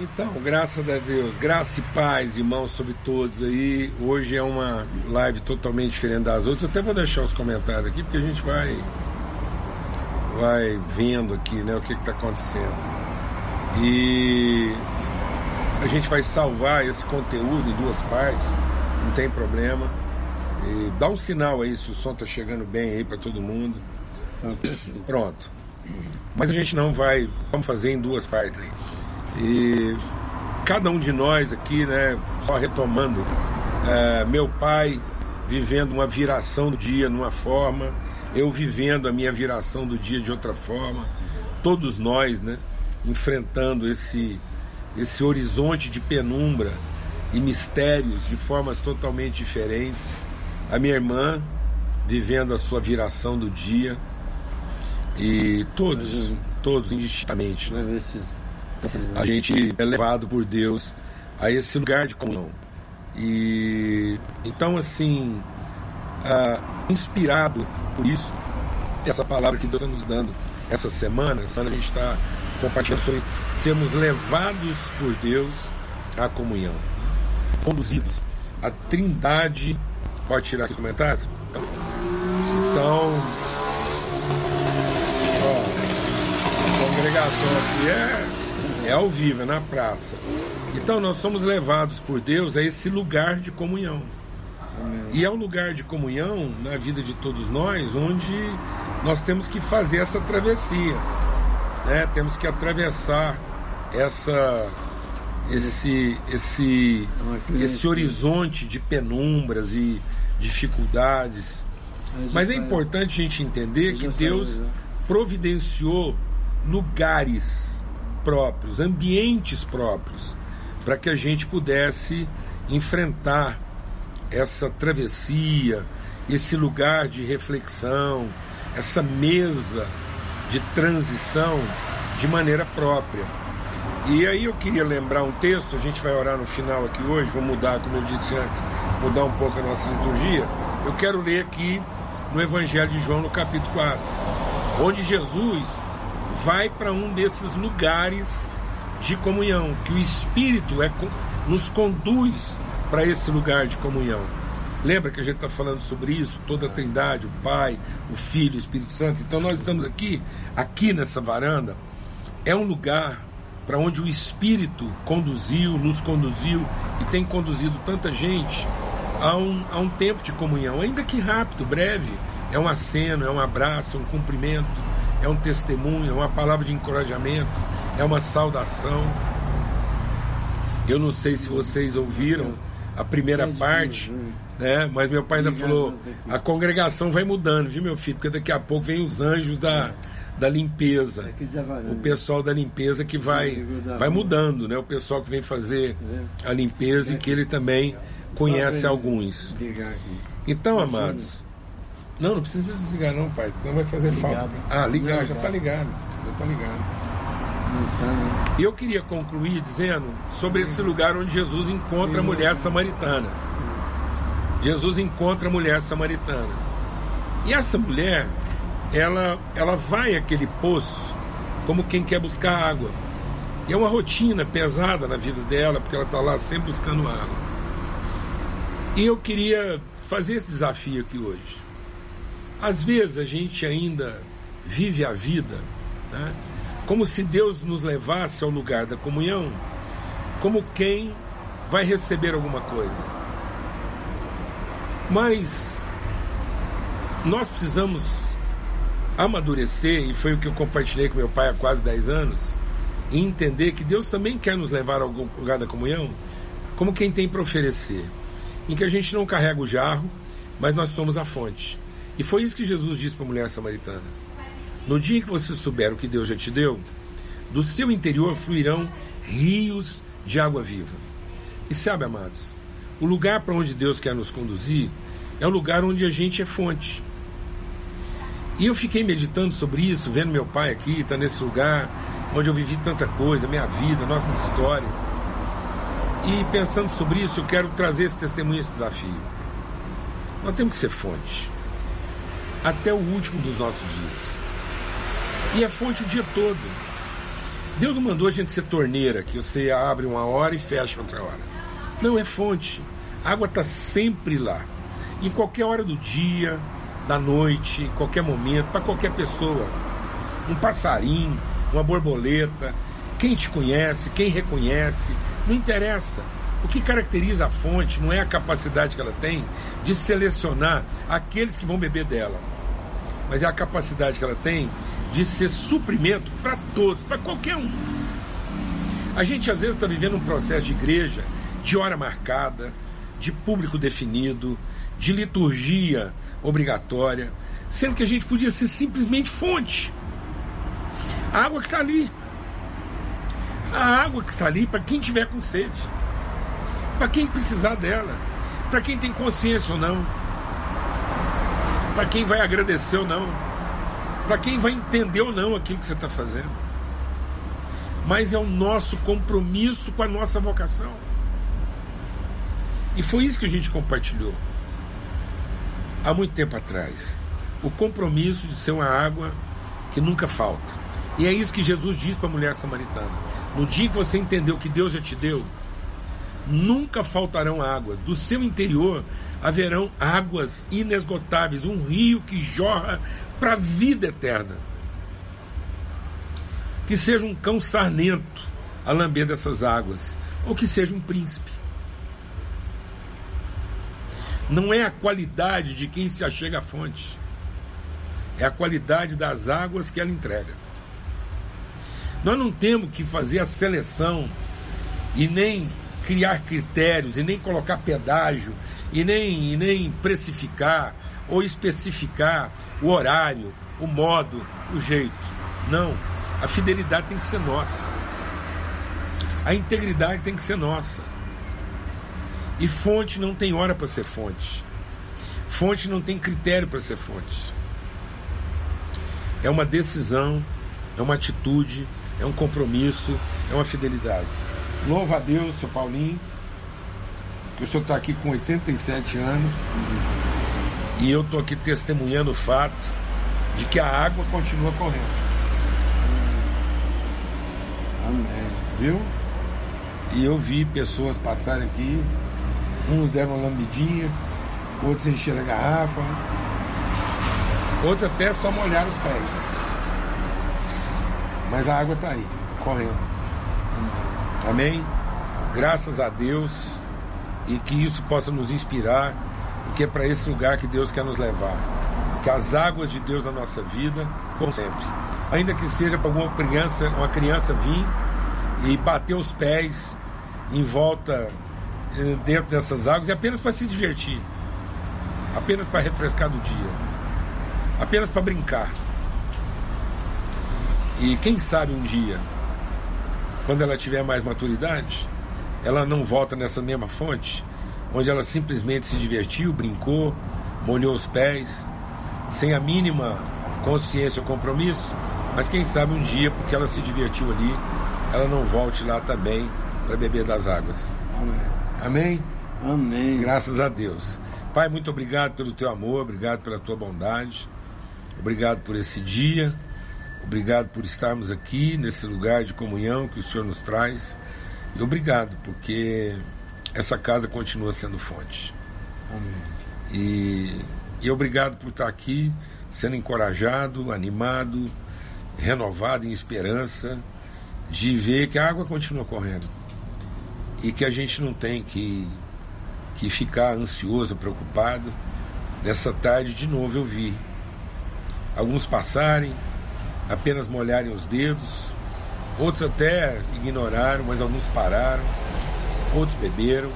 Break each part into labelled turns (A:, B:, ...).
A: Então, graças a Deus, graça e paz, irmãos, sobre todos aí. Hoje é uma live totalmente diferente das outras. Eu até vou deixar os comentários aqui, porque a gente vai vai vendo aqui, né, o que está acontecendo. E a gente vai salvar esse conteúdo em duas partes, não tem problema. E dá um sinal aí se o som está chegando bem aí para todo mundo. Pronto. Mas a gente não vai, vamos fazer em duas partes aí. E cada um de nós aqui, né, só retomando, é, meu pai vivendo uma viração do dia numa forma, eu vivendo a minha viração do dia de outra forma, todos nós, né, enfrentando esse, esse horizonte de penumbra e mistérios de formas totalmente diferentes. A minha irmã vivendo a sua viração do dia e todos, todos indistintamente, né? A gente é levado por Deus a esse lugar de comunhão. E então, assim, ah, inspirado por isso, essa palavra que Deus está nos dando essa semana, essa semana a gente está compartilhando sobre sermos levados por Deus à comunhão, conduzidos. A trindade. Pode tirar aqui os comentários? Então, ó, a congregação aqui é é ao vivo, é na praça. Então nós somos levados por Deus a esse lugar de comunhão. E é um lugar de comunhão na vida de todos nós, onde nós temos que fazer essa travessia. Né? Temos que atravessar essa esse esse esse horizonte de penumbras e dificuldades. Mas é importante a gente entender que Deus providenciou lugares próprios, ambientes próprios, para que a gente pudesse enfrentar essa travessia, esse lugar de reflexão, essa mesa de transição de maneira própria. E aí eu queria lembrar um texto, a gente vai orar no final aqui hoje, vou mudar, como eu disse antes, mudar um pouco a nossa liturgia. Eu quero ler aqui no Evangelho de João, no capítulo 4, onde Jesus vai para um desses lugares de comunhão, que o Espírito é, nos conduz para esse lugar de comunhão. Lembra que a gente está falando sobre isso? Toda a Trindade, o Pai, o Filho, o Espírito Santo. Então nós estamos aqui, aqui nessa varanda, é um lugar para onde o Espírito conduziu, nos conduziu e tem conduzido tanta gente a um, a um tempo de comunhão, ainda que rápido, breve. É um aceno, é um abraço, um cumprimento é um testemunho, é uma palavra de encorajamento, é uma saudação. Eu não sei se vocês ouviram a primeira parte, né? Mas meu pai ainda falou: a congregação vai mudando, viu, meu filho? Porque daqui a pouco vem os anjos da, da limpeza. O pessoal da limpeza que vai, vai mudando, né? O pessoal que vem fazer a limpeza e que ele também conhece alguns. Então, amados, não, não precisa desligar não, pai. Senão vai fazer ligado. falta. Ah, ligar, já está ligado. Já está ligado. E eu queria concluir dizendo sobre esse lugar onde Jesus encontra a mulher samaritana. Jesus encontra a mulher samaritana. E essa mulher, ela, ela vai àquele poço como quem quer buscar água. E é uma rotina pesada na vida dela, porque ela está lá sempre buscando água. E eu queria fazer esse desafio aqui hoje. Às vezes a gente ainda vive a vida né, como se Deus nos levasse ao lugar da comunhão, como quem vai receber alguma coisa. Mas nós precisamos amadurecer, e foi o que eu compartilhei com meu pai há quase 10 anos, e entender que Deus também quer nos levar ao lugar da comunhão como quem tem para oferecer, em que a gente não carrega o jarro, mas nós somos a fonte. E foi isso que Jesus disse para a mulher samaritana: No dia que você souber o que Deus já te deu, do seu interior fluirão rios de água viva. E sabe, amados, o lugar para onde Deus quer nos conduzir é o lugar onde a gente é fonte. E eu fiquei meditando sobre isso, vendo meu pai aqui, está nesse lugar onde eu vivi tanta coisa, minha vida, nossas histórias. E pensando sobre isso, eu quero trazer esse testemunho, esse desafio. Nós temos que ser fonte até o último dos nossos dias. E é fonte o dia todo. Deus não mandou a gente ser torneira, que você abre uma hora e fecha outra hora. Não, é fonte. A água está sempre lá. Em qualquer hora do dia, da noite, em qualquer momento, para qualquer pessoa. Um passarinho, uma borboleta, quem te conhece, quem reconhece, não interessa. O que caracteriza a fonte não é a capacidade que ela tem de selecionar aqueles que vão beber dela, mas é a capacidade que ela tem de ser suprimento para todos, para qualquer um. A gente às vezes está vivendo um processo de igreja, de hora marcada, de público definido, de liturgia obrigatória, sendo que a gente podia ser simplesmente fonte. A água que está ali. A água que está ali para quem tiver com sede. Para quem precisar dela. Para quem tem consciência ou não. Para quem vai agradecer ou não para quem vai entender ou não aquilo que você está fazendo. Mas é o nosso compromisso com a nossa vocação. E foi isso que a gente compartilhou há muito tempo atrás. O compromisso de ser uma água que nunca falta. E é isso que Jesus diz para a mulher samaritana. No dia que você entendeu que Deus já te deu, nunca faltarão água. Do seu interior haverão águas inesgotáveis, um rio que jorra para a vida eterna. Que seja um cão sarnento a lamber dessas águas, ou que seja um príncipe. Não é a qualidade de quem se achega à fonte, é a qualidade das águas que ela entrega. Nós não temos que fazer a seleção e nem criar critérios, e nem colocar pedágio, e nem, e nem precificar ou especificar o horário, o modo, o jeito. Não. A fidelidade tem que ser nossa. A integridade tem que ser nossa. E fonte não tem hora para ser fonte. Fonte não tem critério para ser fonte. É uma decisão, é uma atitude, é um compromisso, é uma fidelidade. Louva a Deus, seu Paulinho, que o senhor está aqui com 87 anos. E eu estou aqui testemunhando o fato de que a água continua correndo. Amém. Viu? E eu vi pessoas passarem aqui, uns deram uma lambidinha, outros encheram a garrafa, outros até só molharam os pés. Mas a água está aí, correndo. Amém? Graças a Deus e que isso possa nos inspirar porque é para esse lugar que Deus quer nos levar. Que as águas de Deus na nossa vida, como sempre. Ainda que seja para alguma criança, uma criança vir e bater os pés em volta eh, dentro dessas águas, é apenas para se divertir. Apenas para refrescar do dia. Apenas para brincar. E quem sabe um dia, quando ela tiver mais maturidade, ela não volta nessa mesma fonte onde ela simplesmente se divertiu, brincou, molhou os pés, sem a mínima consciência ou compromisso, mas quem sabe um dia, porque ela se divertiu ali, ela não volte lá também para beber das águas. Amém. Amém?
B: Amém.
A: Graças a Deus. Pai, muito obrigado pelo teu amor, obrigado pela tua bondade, obrigado por esse dia, obrigado por estarmos aqui nesse lugar de comunhão que o Senhor nos traz. E obrigado, porque essa casa continua sendo fonte. Amém. E, e obrigado por estar aqui, sendo encorajado, animado, renovado em esperança de ver que a água continua correndo e que a gente não tem que, que ficar ansioso, preocupado. Nessa tarde, de novo, eu vi alguns passarem, apenas molharem os dedos, outros até ignoraram, mas alguns pararam outros beberam,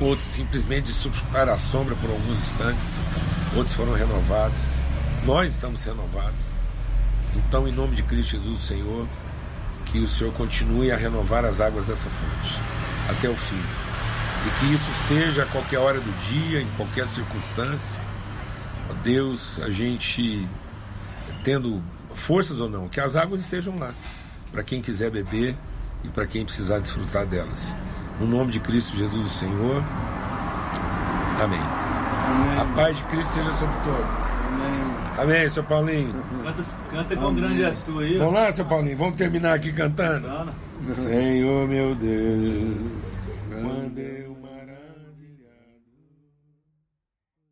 A: outros simplesmente desfrutaram a sombra por alguns instantes, outros foram renovados. Nós estamos renovados. Então, em nome de Cristo Jesus, Senhor, que o Senhor continue a renovar as águas dessa fonte até o fim. E que isso seja a qualquer hora do dia, em qualquer circunstância. Ó Deus, a gente tendo forças ou não, que as águas estejam lá para quem quiser beber e para quem precisar desfrutar delas. No nome de Cristo Jesus, o Senhor. Amém. Amém. A paz de Cristo seja sobre todos. Amém. Amém, seu Paulinho.
B: Canta, canta com grande és tu aí.
A: Vamos lá, seu Paulinho, vamos terminar aqui cantando. Senhor meu Deus, quando eu